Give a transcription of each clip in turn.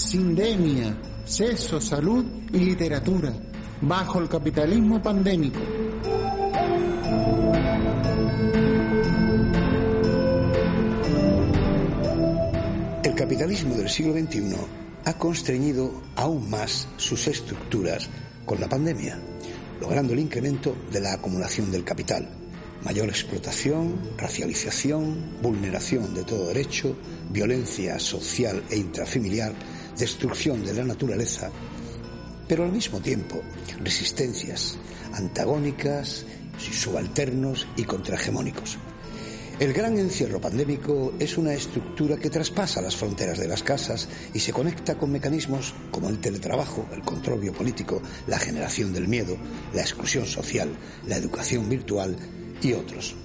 Sindemia, sexo, salud y literatura, bajo el capitalismo pandémico. El capitalismo del siglo XXI ha constreñido aún más sus estructuras con la pandemia, logrando el incremento de la acumulación del capital, mayor explotación, racialización, vulneración de todo derecho, violencia social e intrafamiliar, destrucción de la naturaleza, pero al mismo tiempo resistencias antagónicas, subalternos y contrahegemónicos. El gran encierro pandémico es una estructura que traspasa las fronteras de las casas y se conecta con mecanismos como el teletrabajo, el control biopolítico, la generación del miedo, la exclusión social, la educación virtual y otros.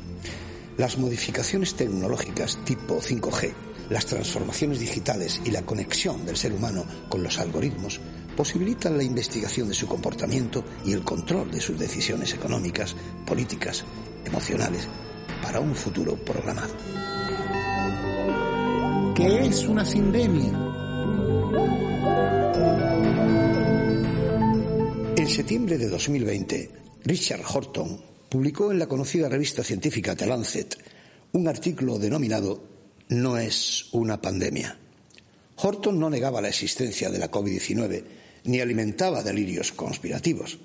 Las modificaciones tecnológicas tipo 5G, las transformaciones digitales y la conexión del ser humano con los algoritmos posibilitan la investigación de su comportamiento y el control de sus decisiones económicas, políticas, emocionales para un futuro programado. ¿Qué es una sindemia? En septiembre de 2020, Richard Horton publicó en la conocida revista científica The Lancet un artículo denominado No es una pandemia. Horton no negaba la existencia de la COVID-19 ni alimentaba delirios conspirativos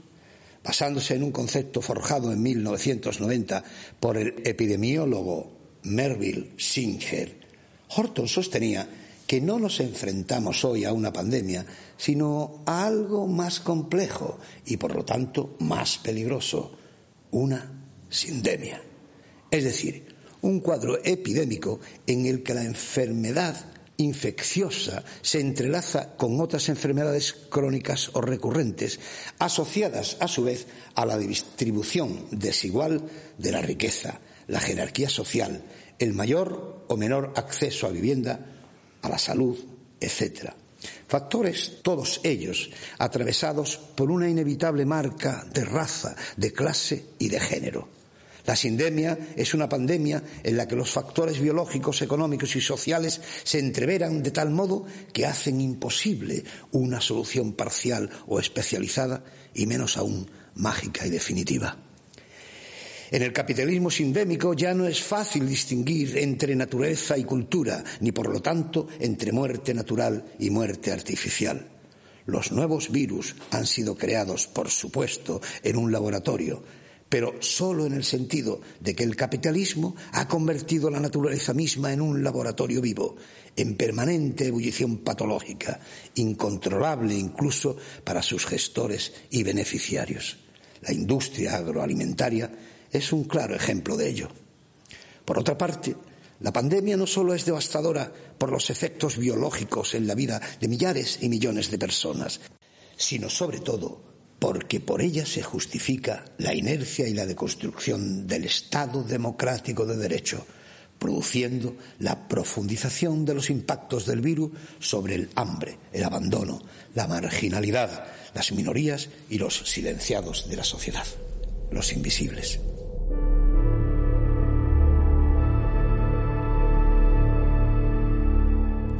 basándose en un concepto forjado en 1990 por el epidemiólogo Merville Singer, Horton sostenía que no nos enfrentamos hoy a una pandemia, sino a algo más complejo y por lo tanto más peligroso, una sindemia. Es decir, un cuadro epidémico en el que la enfermedad infecciosa se entrelaza con otras enfermedades crónicas o recurrentes, asociadas a su vez a la distribución desigual de la riqueza, la jerarquía social, el mayor o menor acceso a vivienda, a la salud, etc. Factores, todos ellos, atravesados por una inevitable marca de raza, de clase y de género. La sindemia es una pandemia en la que los factores biológicos, económicos y sociales se entreveran de tal modo que hacen imposible una solución parcial o especializada y menos aún mágica y definitiva. En el capitalismo sindémico ya no es fácil distinguir entre naturaleza y cultura, ni por lo tanto entre muerte natural y muerte artificial. Los nuevos virus han sido creados, por supuesto, en un laboratorio, pero solo en el sentido de que el capitalismo ha convertido la naturaleza misma en un laboratorio vivo, en permanente ebullición patológica, incontrolable incluso para sus gestores y beneficiarios. La industria agroalimentaria es un claro ejemplo de ello. Por otra parte, la pandemia no solo es devastadora por los efectos biológicos en la vida de millares y millones de personas, sino sobre todo porque por ella se justifica la inercia y la deconstrucción del Estado democrático de derecho, produciendo la profundización de los impactos del virus sobre el hambre, el abandono, la marginalidad, las minorías y los silenciados de la sociedad, los invisibles.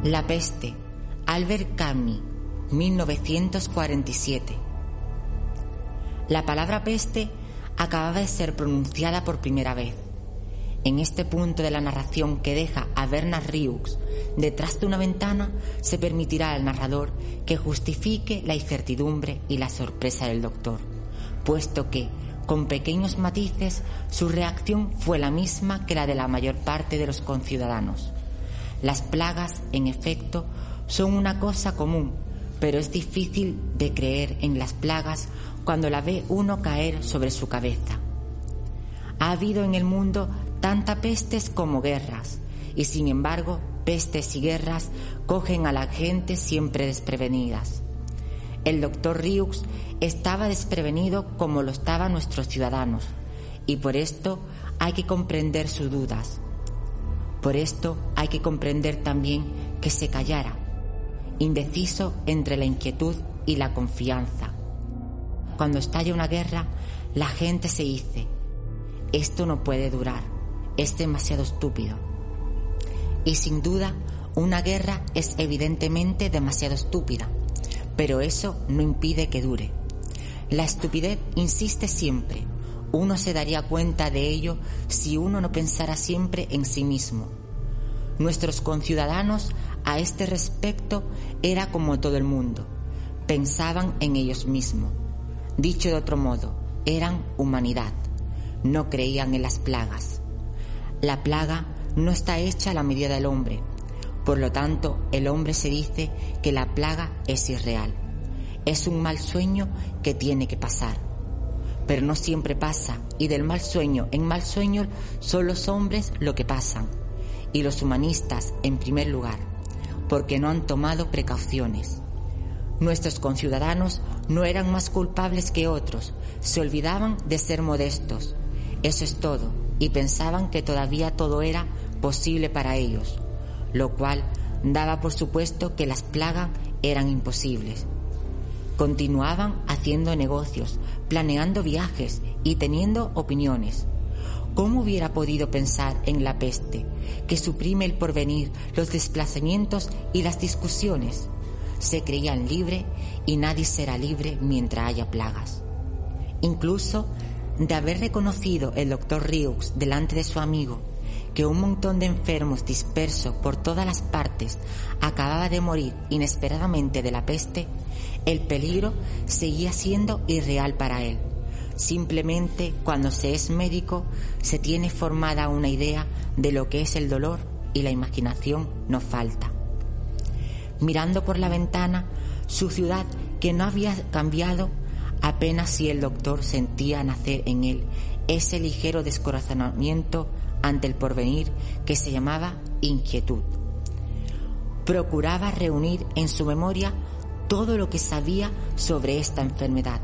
La peste, Albert Camus, 1947. La palabra peste acababa de ser pronunciada por primera vez. En este punto de la narración que deja a Bernard Riux detrás de una ventana, se permitirá al narrador que justifique la incertidumbre y la sorpresa del doctor, puesto que, con pequeños matices, su reacción fue la misma que la de la mayor parte de los conciudadanos. Las plagas, en efecto, son una cosa común, pero es difícil de creer en las plagas cuando la ve uno caer sobre su cabeza. Ha habido en el mundo tanta pestes como guerras, y sin embargo pestes y guerras cogen a la gente siempre desprevenidas. El doctor Riux estaba desprevenido como lo estaban nuestros ciudadanos y por esto hay que comprender sus dudas. Por esto hay que comprender también que se callara, indeciso entre la inquietud y la confianza. Cuando estalla una guerra, la gente se dice, esto no puede durar, es demasiado estúpido. Y sin duda, una guerra es evidentemente demasiado estúpida, pero eso no impide que dure. La estupidez insiste siempre. Uno se daría cuenta de ello si uno no pensara siempre en sí mismo. Nuestros conciudadanos a este respecto era como todo el mundo. Pensaban en ellos mismos. Dicho de otro modo, eran humanidad. No creían en las plagas. La plaga no está hecha a la medida del hombre. Por lo tanto, el hombre se dice que la plaga es irreal. Es un mal sueño que tiene que pasar. Pero no siempre pasa y del mal sueño en mal sueño son los hombres lo que pasan y los humanistas en primer lugar, porque no han tomado precauciones. Nuestros conciudadanos no eran más culpables que otros, se olvidaban de ser modestos. Eso es todo, y pensaban que todavía todo era posible para ellos, lo cual daba por supuesto que las plagas eran imposibles. Continuaban haciendo negocios, planeando viajes y teniendo opiniones. ¿Cómo hubiera podido pensar en la peste, que suprime el porvenir, los desplazamientos y las discusiones? Se creían libre y nadie será libre mientras haya plagas. Incluso de haber reconocido el doctor Riux delante de su amigo que un montón de enfermos dispersos por todas las partes acababa de morir inesperadamente de la peste, el peligro seguía siendo irreal para él. Simplemente cuando se es médico se tiene formada una idea de lo que es el dolor y la imaginación no falta. Mirando por la ventana, su ciudad que no había cambiado, apenas si el doctor sentía nacer en él ese ligero descorazonamiento ante el porvenir que se llamaba inquietud. Procuraba reunir en su memoria todo lo que sabía sobre esta enfermedad.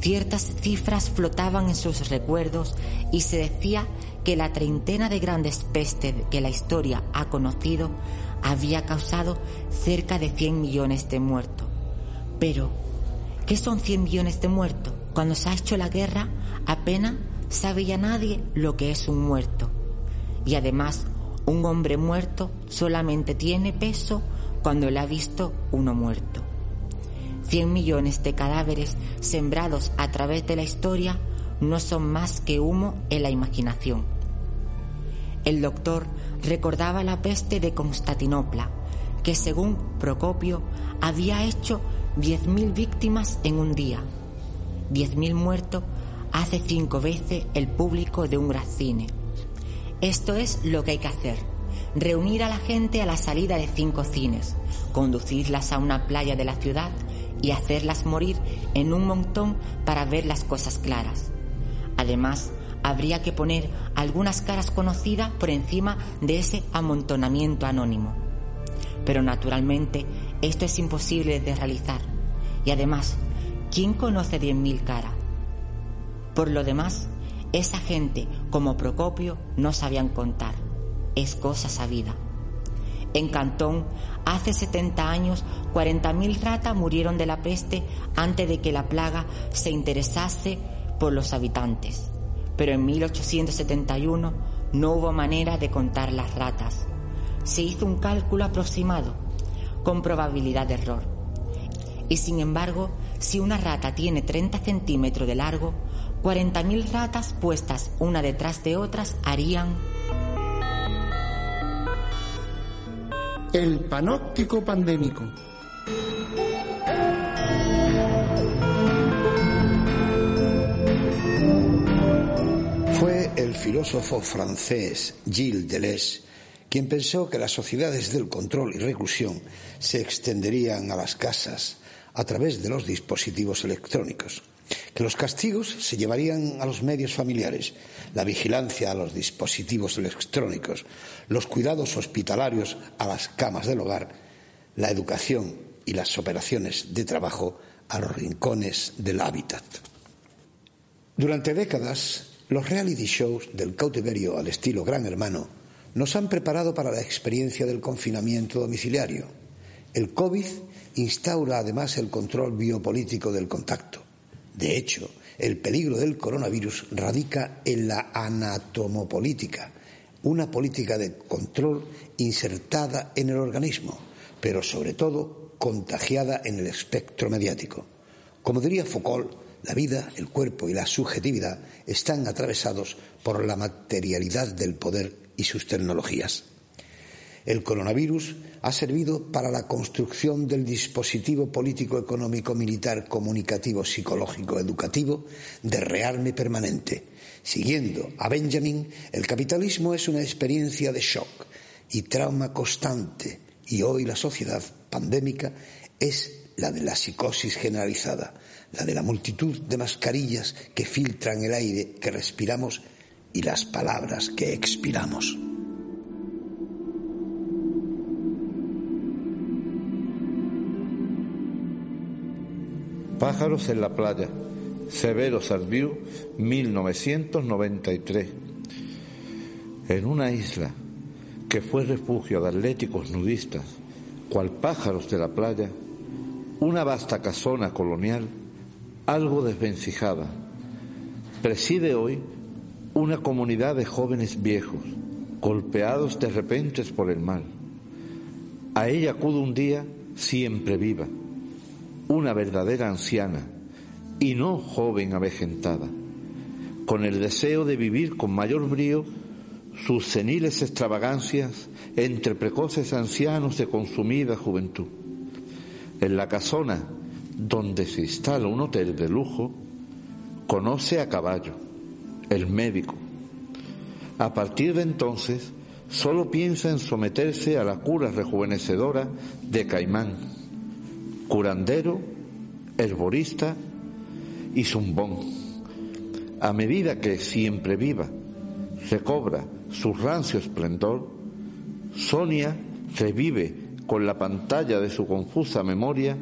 Ciertas cifras flotaban en sus recuerdos y se decía que la treintena de grandes pestes que la historia ha conocido había causado cerca de 100 millones de muertos. Pero, ¿qué son 100 millones de muertos? Cuando se ha hecho la guerra, apenas sabe ya nadie lo que es un muerto. Y además, un hombre muerto solamente tiene peso cuando le ha visto uno muerto. Cien millones de cadáveres sembrados a través de la historia no son más que humo en la imaginación. El doctor recordaba la peste de Constantinopla, que según Procopio había hecho diez mil víctimas en un día. Diez mil muertos hace cinco veces el público de un gran cine. Esto es lo que hay que hacer. Reunir a la gente a la salida de cinco cines, conducirlas a una playa de la ciudad y hacerlas morir en un montón para ver las cosas claras. Además, habría que poner algunas caras conocidas por encima de ese amontonamiento anónimo. Pero naturalmente esto es imposible de realizar. Y además, ¿quién conoce 10.000 caras? Por lo demás, esa gente como Procopio no sabían contar. Es cosa sabida. En Cantón, hace 70 años, 40.000 ratas murieron de la peste antes de que la plaga se interesase por los habitantes. Pero en 1871 no hubo manera de contar las ratas. Se hizo un cálculo aproximado, con probabilidad de error. Y sin embargo, si una rata tiene 30 centímetros de largo, 40.000 ratas puestas una detrás de otras harían... El panóptico pandémico. Fue el filósofo francés Gilles Deleuze quien pensó que las sociedades del control y reclusión se extenderían a las casas a través de los dispositivos electrónicos. que los castigos se llevarían a los medios familiares, la vigilancia a los dispositivos electrónicos, los cuidados hospitalarios a las camas del hogar, la educación y las operaciones de trabajo a los rincones del hábitat. Durante décadas, los reality shows del cautiverio al estilo Gran Hermano nos han preparado para la experiencia del confinamiento domiciliario. El COVID instaura además el control biopolítico del contacto. De hecho, el peligro del coronavirus radica en la anatomopolítica, una política de control insertada en el organismo, pero sobre todo contagiada en el espectro mediático. Como diría Foucault, la vida, el cuerpo y la subjetividad están atravesados por la materialidad del poder y sus tecnologías. El coronavirus ha servido para la construcción del dispositivo político, económico, militar, comunicativo, psicológico, educativo de rearme permanente. Siguiendo a Benjamin, el capitalismo es una experiencia de shock y trauma constante y hoy la sociedad pandémica es la de la psicosis generalizada, la de la multitud de mascarillas que filtran el aire que respiramos y las palabras que expiramos. Pájaros en la playa, Severo Sarbiu, 1993. En una isla que fue refugio de atléticos nudistas, cual pájaros de la playa, una vasta casona colonial, algo desvencijada, preside hoy una comunidad de jóvenes viejos, golpeados de repente por el mal. A ella acude un día siempre viva, una verdadera anciana, y no joven avejentada, con el deseo de vivir con mayor brío sus seniles extravagancias entre precoces ancianos de consumida juventud. En la casona donde se instala un hotel de lujo, conoce a caballo, el médico. A partir de entonces, solo piensa en someterse a la cura rejuvenecedora de Caimán, curandero, herborista y zumbón. A medida que siempre viva recobra su rancio esplendor, Sonia revive con la pantalla de su confusa memoria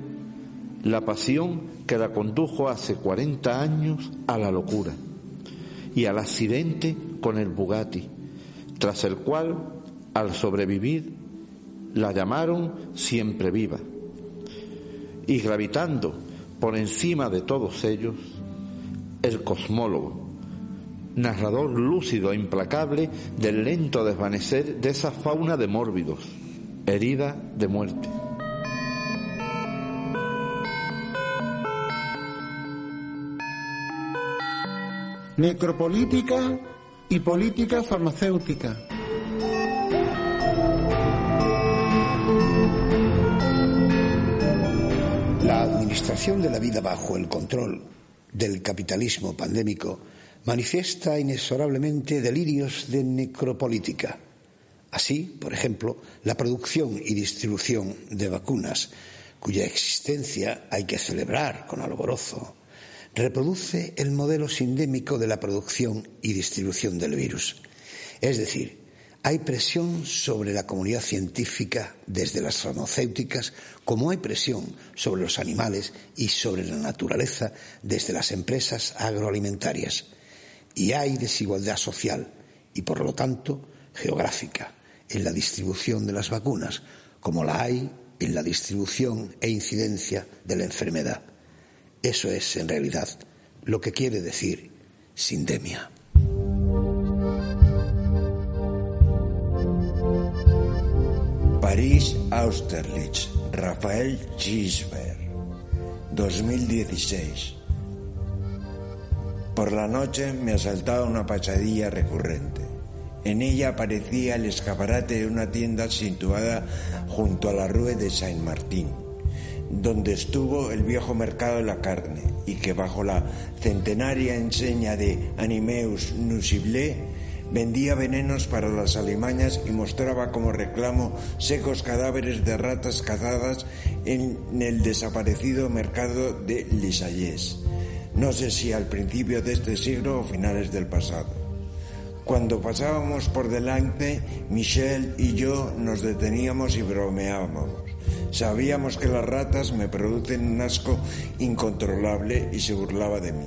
la pasión que la condujo hace 40 años a la locura y al accidente con el Bugatti, tras el cual, al sobrevivir, la llamaron siempre viva. Y gravitando por encima de todos ellos, el cosmólogo, narrador lúcido e implacable del lento desvanecer de esa fauna de mórbidos, herida de muerte. Necropolítica y política farmacéutica. La administración de la vida bajo el control del capitalismo pandémico manifiesta inexorablemente delirios de necropolítica. Así, por ejemplo, la producción y distribución de vacunas, cuya existencia hay que celebrar con alborozo, reproduce el modelo sindémico de la producción y distribución del virus. Es decir, hay presión sobre la comunidad científica desde las farmacéuticas, como hay presión sobre los animales y sobre la naturaleza desde las empresas agroalimentarias y hay desigualdad social y, por lo tanto, geográfica en la distribución de las vacunas, como la hay en la distribución e incidencia de la enfermedad. Eso es, en realidad, lo que quiere decir sindemia. París, Austerlitz, Rafael Gisbert, 2016. Por la noche me asaltaba una pachadilla recurrente. En ella aparecía el escaparate de una tienda situada junto a la rue de Saint-Martin, donde estuvo el viejo mercado de la carne y que bajo la centenaria enseña de Animeus Nusible vendía venenos para las alimañas y mostraba como reclamo secos cadáveres de ratas cazadas en el desaparecido mercado de Lisayés no sé si al principio de este siglo o finales del pasado. Cuando pasábamos por delante, Michelle y yo nos deteníamos y bromeábamos. Sabíamos que las ratas me producen un asco incontrolable y se burlaba de mí.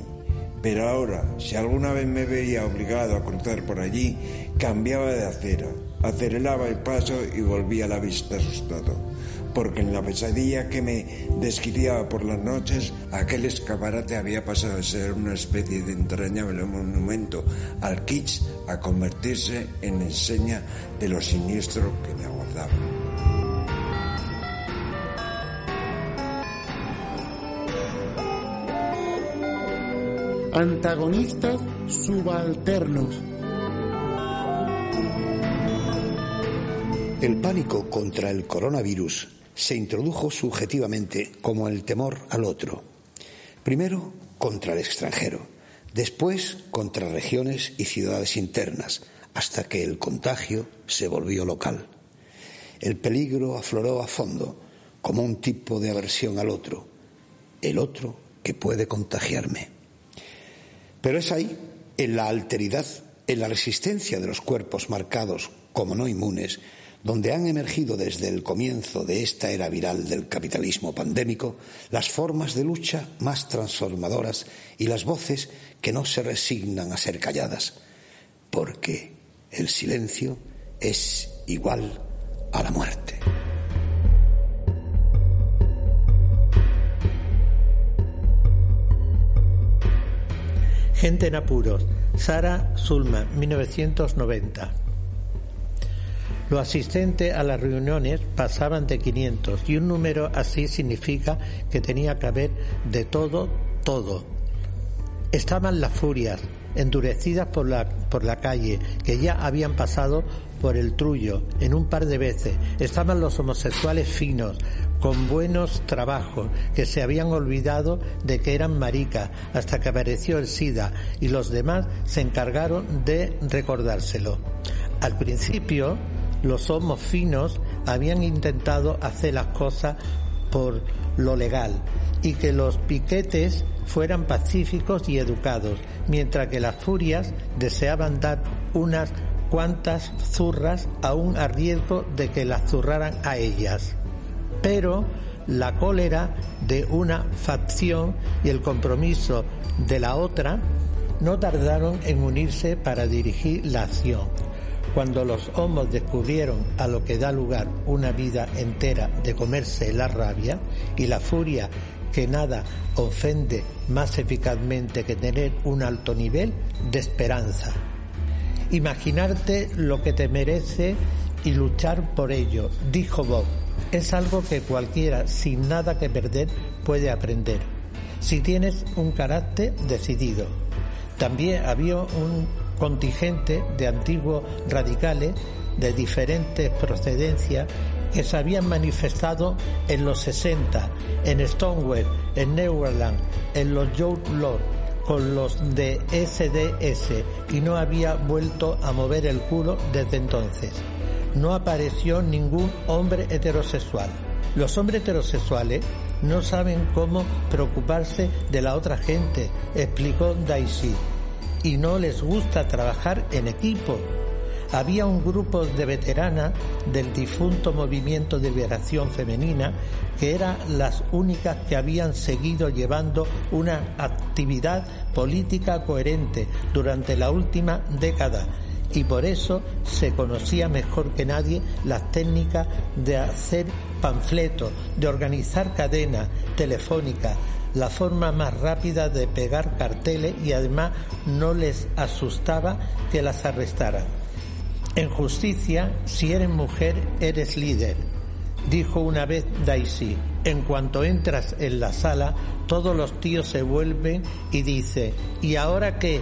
Pero ahora, si alguna vez me veía obligado a cruzar por allí, cambiaba de acera, aceleraba el paso y volvía la vista asustado porque en la pesadilla que me desquiciaba por las noches, aquel escaparate había pasado de ser una especie de entrañable monumento al kitsch a convertirse en enseña de lo siniestro que me aguardaba. Antagonistas subalternos. El pánico contra el coronavirus se introdujo subjetivamente como el temor al otro. Primero contra el extranjero, después contra regiones y ciudades internas, hasta que el contagio se volvió local. El peligro afloró a fondo como un tipo de aversión al otro, el otro que puede contagiarme. Pero es ahí, en la alteridad, en la resistencia de los cuerpos marcados como no inmunes, donde han emergido desde el comienzo de esta era viral del capitalismo pandémico las formas de lucha más transformadoras y las voces que no se resignan a ser calladas, porque el silencio es igual a la muerte. Gente en apuros. Sara Zulma, 1990. Los asistentes a las reuniones pasaban de 500 y un número así significa que tenía que haber de todo, todo. Estaban las furias, endurecidas por la, por la calle, que ya habían pasado por el trullo en un par de veces. Estaban los homosexuales finos, con buenos trabajos, que se habían olvidado de que eran maricas hasta que apareció el SIDA y los demás se encargaron de recordárselo. Al principio, los homos finos habían intentado hacer las cosas por lo legal y que los piquetes fueran pacíficos y educados, mientras que las furias deseaban dar unas cuantas zurras aún a riesgo de que las zurraran a ellas. Pero la cólera de una facción y el compromiso de la otra no tardaron en unirse para dirigir la acción. Cuando los homos descubrieron a lo que da lugar una vida entera de comerse la rabia y la furia que nada ofende más eficazmente que tener un alto nivel de esperanza. Imaginarte lo que te merece y luchar por ello, dijo Bob. Es algo que cualquiera sin nada que perder puede aprender, si tienes un carácter decidido. También había un contingente de antiguos radicales de diferentes procedencias que se habían manifestado en los 60, en Stonewall, en Neverland, en los Youth Lord, con los de SDS y no había vuelto a mover el culo desde entonces. No apareció ningún hombre heterosexual. Los hombres heterosexuales no saben cómo preocuparse de la otra gente, explicó Daisy y no les gusta trabajar en equipo. Había un grupo de veteranas del difunto movimiento de liberación femenina que eran las únicas que habían seguido llevando una actividad política coherente durante la última década y por eso se conocía mejor que nadie las técnicas de hacer panfletos, de organizar cadenas telefónicas, la forma más rápida de pegar carteles y además no les asustaba que las arrestaran. En justicia, si eres mujer, eres líder, dijo una vez Daisy. En cuanto entras en la sala, todos los tíos se vuelven y dice, ¿y ahora qué?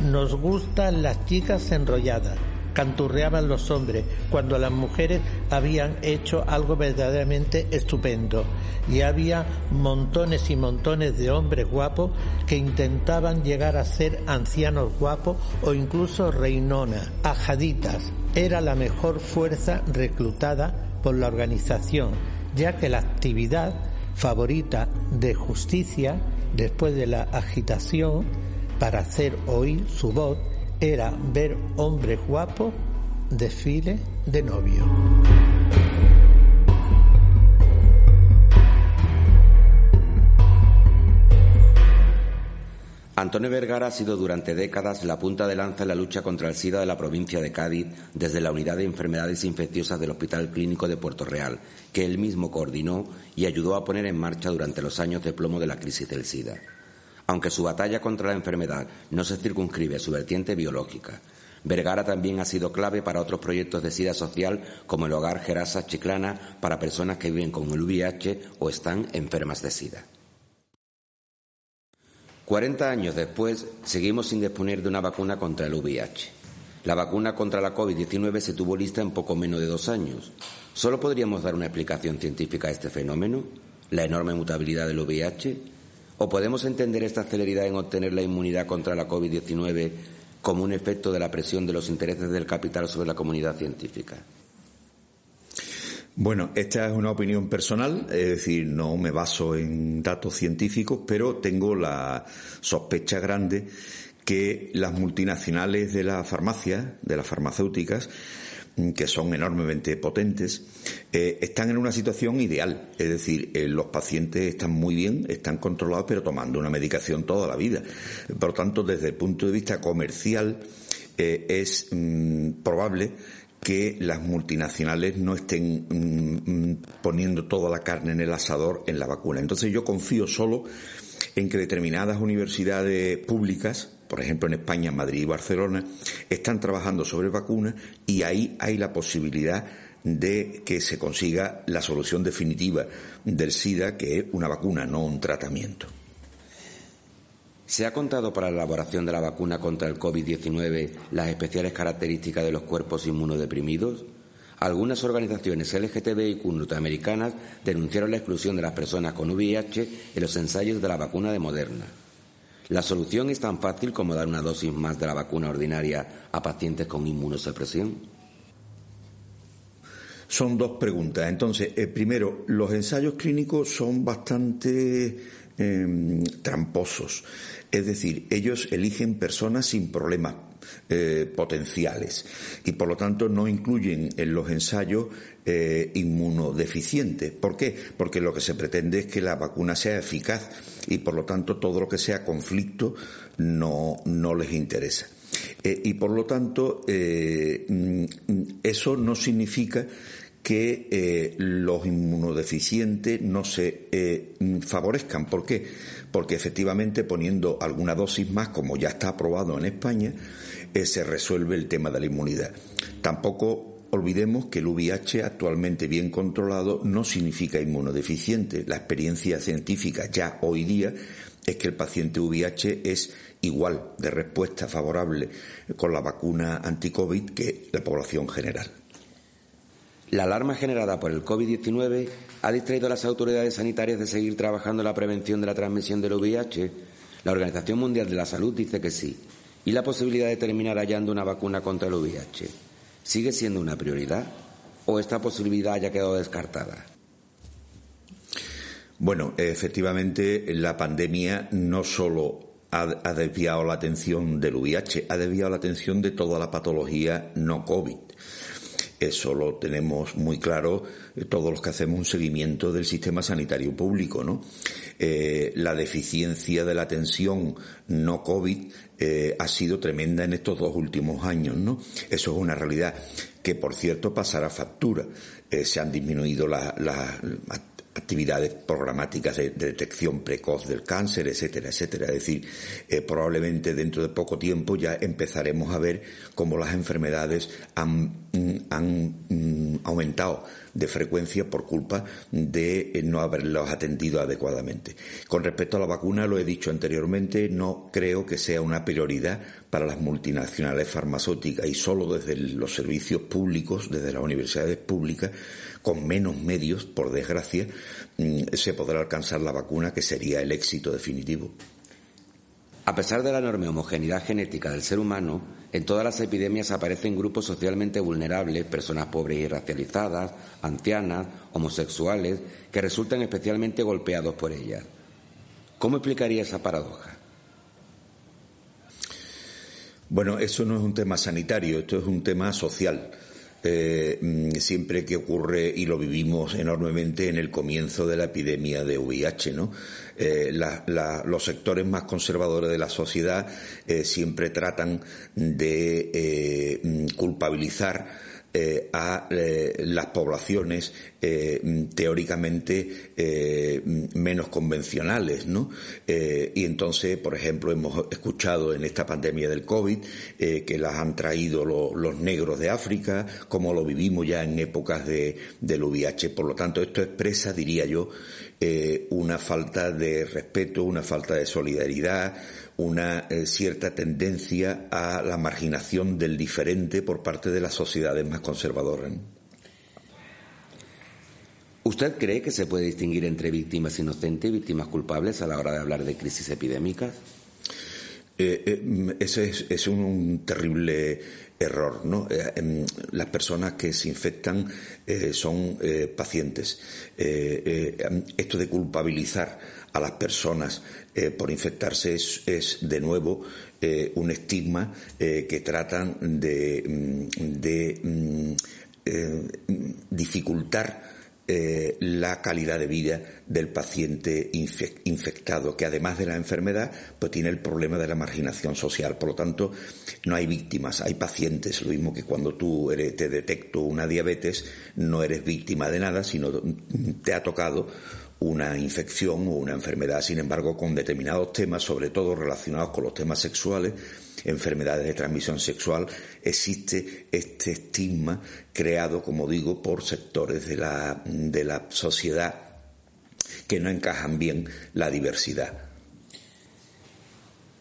Nos gustan las chicas enrolladas canturreaban los hombres cuando las mujeres habían hecho algo verdaderamente estupendo y había montones y montones de hombres guapos que intentaban llegar a ser ancianos guapos o incluso reinonas, ajaditas. Era la mejor fuerza reclutada por la organización, ya que la actividad favorita de justicia después de la agitación para hacer oír su voz era ver hombres guapos desfile de novio. Antonio Vergara ha sido durante décadas la punta de lanza en la lucha contra el SIDA de la provincia de Cádiz desde la unidad de enfermedades infecciosas del Hospital Clínico de Puerto Real, que él mismo coordinó y ayudó a poner en marcha durante los años de plomo de la crisis del SIDA. Aunque su batalla contra la enfermedad no se circunscribe a su vertiente biológica, Vergara también ha sido clave para otros proyectos de SIDA social como el Hogar Gerasa Chiclana para personas que viven con el VIH o están enfermas de SIDA. 40 años después, seguimos sin disponer de una vacuna contra el VIH. La vacuna contra la COVID-19 se tuvo lista en poco menos de dos años. ¿Solo podríamos dar una explicación científica a este fenómeno? ¿La enorme mutabilidad del VIH? ¿O podemos entender esta celeridad en obtener la inmunidad contra la COVID-19 como un efecto de la presión de los intereses del capital sobre la comunidad científica? Bueno, esta es una opinión personal, es decir, no me baso en datos científicos, pero tengo la sospecha grande que las multinacionales de la farmacia, de las farmacéuticas, que son enormemente potentes, eh, están en una situación ideal. Es decir, eh, los pacientes están muy bien, están controlados, pero tomando una medicación toda la vida. Por lo tanto, desde el punto de vista comercial, eh, es mm, probable que las multinacionales no estén mm, poniendo toda la carne en el asador en la vacuna. Entonces yo confío solo en que determinadas universidades públicas, por ejemplo en España, Madrid y Barcelona, están trabajando sobre vacunas y ahí hay la posibilidad de que se consiga la solución definitiva del SIDA, que es una vacuna, no un tratamiento. ¿Se ha contado para la elaboración de la vacuna contra el COVID-19 las especiales características de los cuerpos inmunodeprimidos? Algunas organizaciones LGTBIQ norteamericanas denunciaron la exclusión de las personas con VIH en los ensayos de la vacuna de Moderna. ¿La solución es tan fácil como dar una dosis más de la vacuna ordinaria a pacientes con inmunosupresión? Son dos preguntas. Entonces, eh, primero, los ensayos clínicos son bastante em, tramposos. Es decir, ellos eligen personas sin problemas eh, potenciales y por lo tanto no incluyen en los ensayos eh, inmunodeficientes. ¿Por qué? Porque lo que se pretende es que la vacuna sea eficaz y por lo tanto todo lo que sea conflicto no, no les interesa. Eh, y por lo tanto, mm, eso no significa que los inmunodeficientes no se eh, favorezcan. ¿Por qué? Porque efectivamente poniendo alguna dosis más, como ya está aprobado en España, eh, se resuelve el tema de la inmunidad. Tampoco olvidemos que el VIH actualmente bien controlado no significa inmunodeficiente. La experiencia científica ya hoy día es que el paciente VIH es igual de respuesta favorable con la vacuna anti-COVID que la población general. La alarma generada por el COVID-19 ha distraído a las autoridades sanitarias de seguir trabajando en la prevención de la transmisión del VIH. La Organización Mundial de la Salud dice que sí. ¿Y la posibilidad de terminar hallando una vacuna contra el VIH? ¿Sigue siendo una prioridad o esta posibilidad ya ha quedado descartada? Bueno, efectivamente, la pandemia no solo ha, desviado la atención del VIH, ha desviado la atención de toda la patología no COVID. Eso lo tenemos muy claro eh, todos los que hacemos un seguimiento del sistema sanitario público, ¿no? Eh, la deficiencia de la atención no COVID eh, ha sido tremenda en estos dos últimos años, ¿no? Eso es una realidad que, por cierto, pasará factura. se han disminuido las actividades programáticas de, detección precoz del cáncer, etcétera, etcétera. Es decir, eh, probablemente dentro de poco tiempo ya empezaremos a ver cómo las enfermedades han, mm, han mm, aumentado de frecuencia por culpa de eh, no haberlos atendido adecuadamente. Con respecto a la vacuna, lo he dicho anteriormente, no creo que sea una prioridad para las multinacionales farmacéuticas y solo desde los servicios públicos, desde las universidades públicas, con menos medios, por desgracia, mm, se podrá alcanzar la vacuna que sería el éxito definitivo. A pesar de la enorme homogeneidad genética del ser humano, en todas las epidemias aparecen grupos socialmente vulnerables, personas pobres y racializadas, ancianas, homosexuales, que resultan especialmente golpeados por ellas. ¿Cómo explicaría esa paradoja? Bueno, eso no es un tema sanitario, esto es un tema social. Eh, mm, siempre que ocurre, y lo vivimos enormemente en el comienzo de la epidemia de VIH, ¿no? Eh, los sectores más conservadores de la sociedad eh, siempre tratan de mm, culpabilizar eh, a eh, las poblaciones eh, teóricamente menos convencionales, ¿no? y entonces, por ejemplo, hemos escuchado en esta pandemia del COVID que las han traído los negros de África, como lo vivimos ya en épocas de, del VIH. Por lo tanto, esto expresa, diría yo, una falta de respeto, una falta de solidaridad, una eh, cierta tendencia a la marginación del diferente por parte de las sociedades más conservadoras. ¿Usted cree que se puede distinguir entre víctimas inocentes y víctimas culpables a la hora de hablar de crisis epidémicas? Eh, eh, ese es, un, terrible error. ¿no? Em, las personas que se infectan son pacientes. esto de culpabilizar a las personas eh, por infectarse es, de nuevo eh, un estigma eh, que tratan de, mm, mm, dificultar la calidad de vida del paciente infectado, que además de la enfermedad, pues tiene el problema de la marginación social. Por lo tanto, no hay víctimas, hay pacientes. Lo mismo que cuando tú eres, te detecto una diabetes, no eres víctima de nada, sino te ha tocado una infección o una enfermedad. Sin embargo, con determinados temas, sobre todo relacionados con los temas sexuales, enfermedades de transmisión sexual, existe este estigma creado, como digo, por sectores de la, de la sociedad que no encajan bien la diversidad.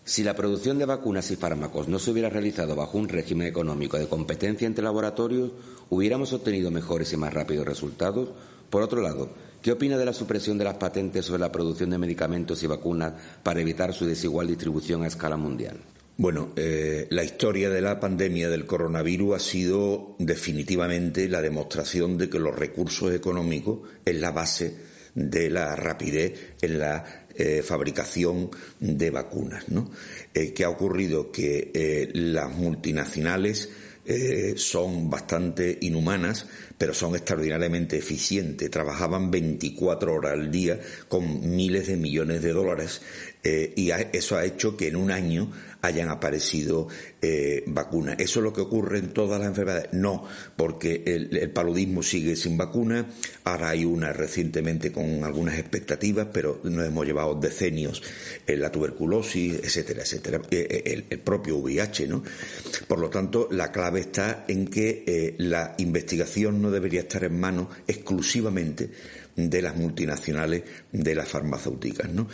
Si la producción de vacunas y fármacos no se hubiera realizado bajo un régimen económico de competencia entre laboratorios, hubiéramos obtenido mejores y más rápidos resultados. Por otro lado, ¿Qué opina de la supresión de las patentes sobre la producción de medicamentos y vacunas para evitar su desigual distribución a escala mundial? Bueno, eh, la historia de la pandemia del coronavirus ha sido definitivamente la demostración de que los recursos económicos es la base de la rapidez en la eh, fabricación de vacunas. ¿no? Eh, ¿Qué ha ocurrido? Que las multinacionales son bastante inhumanas pero son extraordinariamente eficientes. Trabajaban 24 horas al día con miles de millones de dólares eh, y eso ha hecho que en un año hayan aparecido eh, vacunas. ¿Eso es lo que ocurre en todas las enfermedades? No, porque el, paludismo sigue sin vacuna, ahora hay una recientemente con algunas expectativas, pero nos hemos llevado decenios en la tuberculosis, etcétera, etcétera, eh, el, propio VIH, ¿no? Por lo tanto, la clave está en que la investigación no debería estar en manos exclusivamente de las multinacionales de las farmacéuticas. ¿no?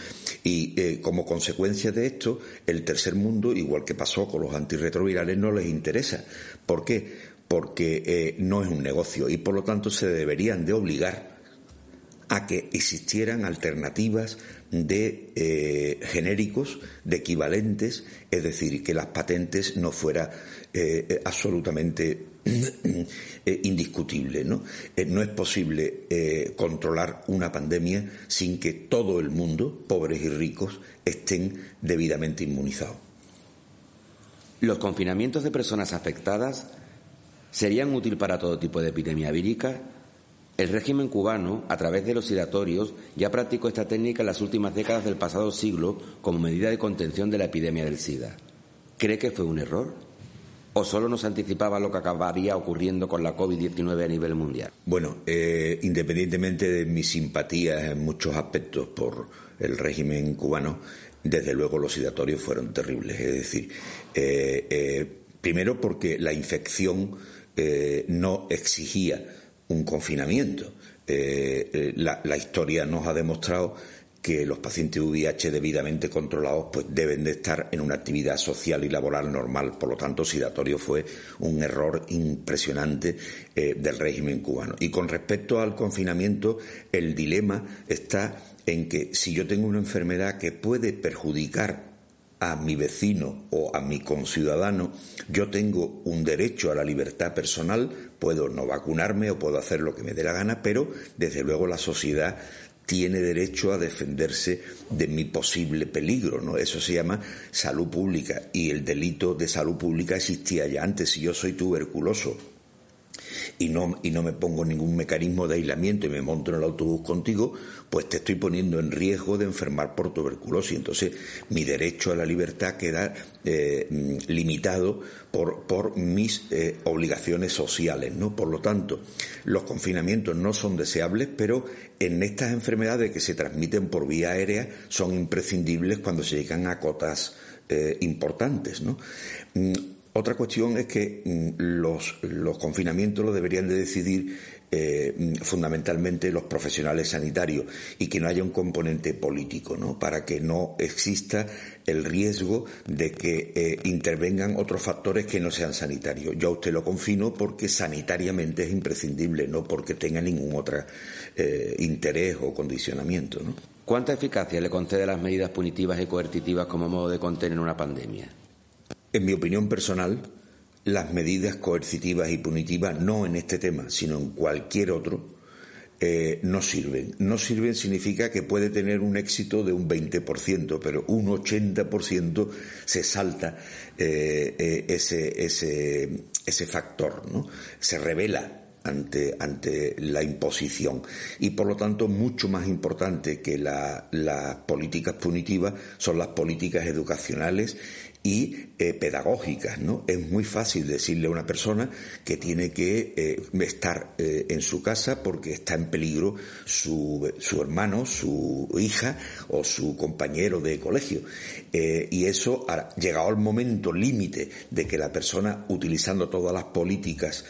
Y eh, como consecuencia de esto, el tercer mundo, igual que pasó con los antirretrovirales, no les interesa. ¿Por qué? Porque eh, no es un negocio y por lo tanto se deberían de obligar a que existieran alternativas de eh, genéricos, de equivalentes, es decir, que las patentes no fuera absolutamente Eh, indiscutible. ¿no? Eh, no es posible eh, controlar una pandemia sin que todo el mundo, pobres y ricos, estén debidamente inmunizados. Los confinamientos de personas afectadas serían útil para todo tipo de epidemia vírica. El régimen cubano, a través de los iratorios, ya practicó esta técnica en las últimas décadas del pasado siglo como medida de contención de la epidemia del SIDA. ¿Cree que fue un error? O solo nos anticipaba lo que acabaría ocurriendo con la COVID-19 a nivel mundial? Bueno, eh, independientemente de mis simpatías en muchos aspectos por el régimen cubano, desde luego los situatorios fueron terribles. Es decir, eh, eh, primero porque la infección no exigía un confinamiento. la historia nos ha demostrado que los pacientes VIH debidamente controlados pues deben de estar en una actividad social y laboral normal. Por lo tanto, Sidatorio fue un error impresionante eh, del régimen cubano. Y con respecto al confinamiento, el dilema está en que si yo tengo una enfermedad que puede perjudicar a mi vecino o a mi conciudadano, yo tengo un derecho a la libertad personal, puedo no vacunarme o puedo hacer lo que me dé la gana, pero desde luego la sociedad tiene derecho a defenderse de mi posible peligro, ¿no? Eso se llama salud pública y el delito de salud pública existía ya antes. Si yo soy tuberculoso y no, y no me pongo ningún mecanismo de aislamiento y me monto en el autobús contigo, pues te estoy poniendo en riesgo de enfermar por tuberculosis. Entonces, mi derecho a la libertad queda eh, limitado por, por mis eh, obligaciones sociales, ¿no? Por lo tanto, los confinamientos no son deseables, pero en estas enfermedades que se transmiten por vía aérea son imprescindibles cuando se llegan a cotas eh, importantes, ¿no? Otra cuestión es que mm, los, confinamientos lo deberían de decidir eh, mm, fundamentalmente los profesionales sanitarios y que no haya un componente político, ¿no? Para que no exista el riesgo de que eh, intervengan otros factores que no sean sanitarios. Yo a usted lo confino porque sanitariamente es imprescindible, no porque tenga ningún otro eh, interés o condicionamiento, ¿no? ¿Cuánta eficacia le concede las medidas punitivas y coercitivas como modo de contener una pandemia? En mi opinión personal, las medidas coercitivas y punitivas, no en este tema, sino en cualquier otro, eh, no sirven. No sirven significa que puede tener un éxito de un 20%, pero un 80% se salta eh, eh, ese, ese, ese factor, ¿no? Se revela ante, ante, la imposición. Y por lo tanto, mucho más importante que las políticas punitivas son las políticas educacionales y eh, pedagógicas, ¿no? Es muy fácil decirle a una persona que tiene que eh, estar eh, en su casa porque está en peligro su, su, hermano, su hija o su compañero de colegio. y eso, ha llegado al momento límite de que la persona, utilizando todas las políticas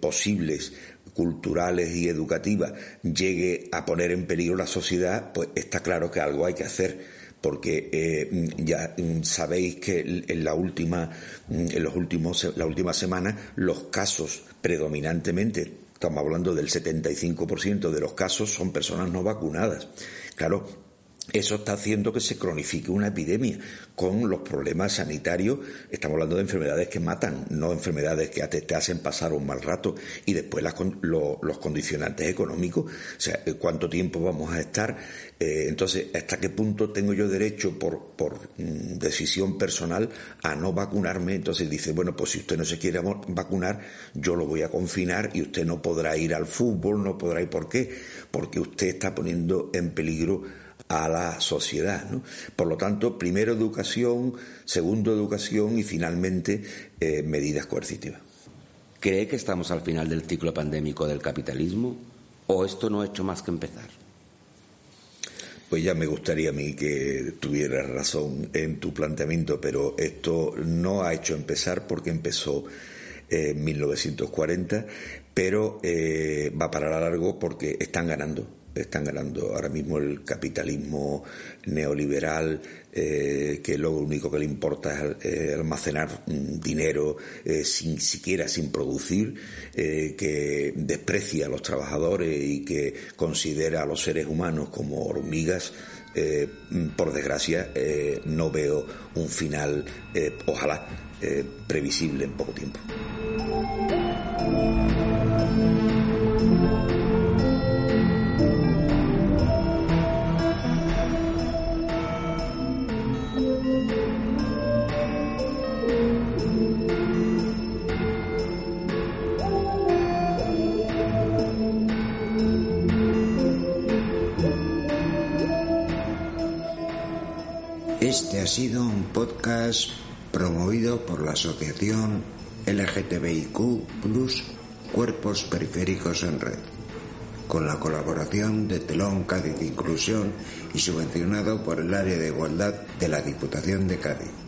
posibles, culturales y educativas, llegue a poner en peligro la sociedad, pues está claro que algo hay que hacer porque eh, ya sabéis que en la última, en los últimos, la última semana los casos predominantemente, estamos hablando del 75% de los casos son personas no vacunadas. Claro, eso está haciendo que se cronifique una epidemia con los problemas sanitarios. Estamos hablando de enfermedades que matan, no enfermedades que te, hacen pasar un mal rato. Y después los condicionantes económicos. O sea, eh, cuánto tiempo vamos a estar. Eh, entonces, ¿hasta qué punto tengo yo derecho por, por mm, decisión personal a no vacunarme? Entonces dice, bueno, pues si usted no se quiere vacunar, yo lo voy a confinar y usted no podrá ir al fútbol, no podrá ir. ¿Por qué? Porque usted está poniendo en peligro a la sociedad. Por lo tanto, primero educación, segundo educación y finalmente eh, medidas coercitivas. ¿Cree que estamos al final del ciclo pandémico del capitalismo o esto no ha hecho más que empezar? Pues ya me gustaría a mí que tuvieras razón en tu planteamiento, pero esto no ha hecho empezar porque empezó en 1940, pero eh, va para largo porque están ganando están ganando ahora mismo el capitalismo neoliberal, eh, que lo único que le importa es eh, almacenar dinero eh, sin siquiera sin producir, que desprecia a los trabajadores y que considera a los seres humanos como hormigas. por desgracia, no veo un final, ojalá, previsible en poco tiempo. Ha sido un podcast promovido por la Asociación LGTBIQ Plus Cuerpos Periféricos en Red, con la colaboración de Telón Cádiz Inclusión y subvencionado por el área de igualdad de la Diputación de Cádiz.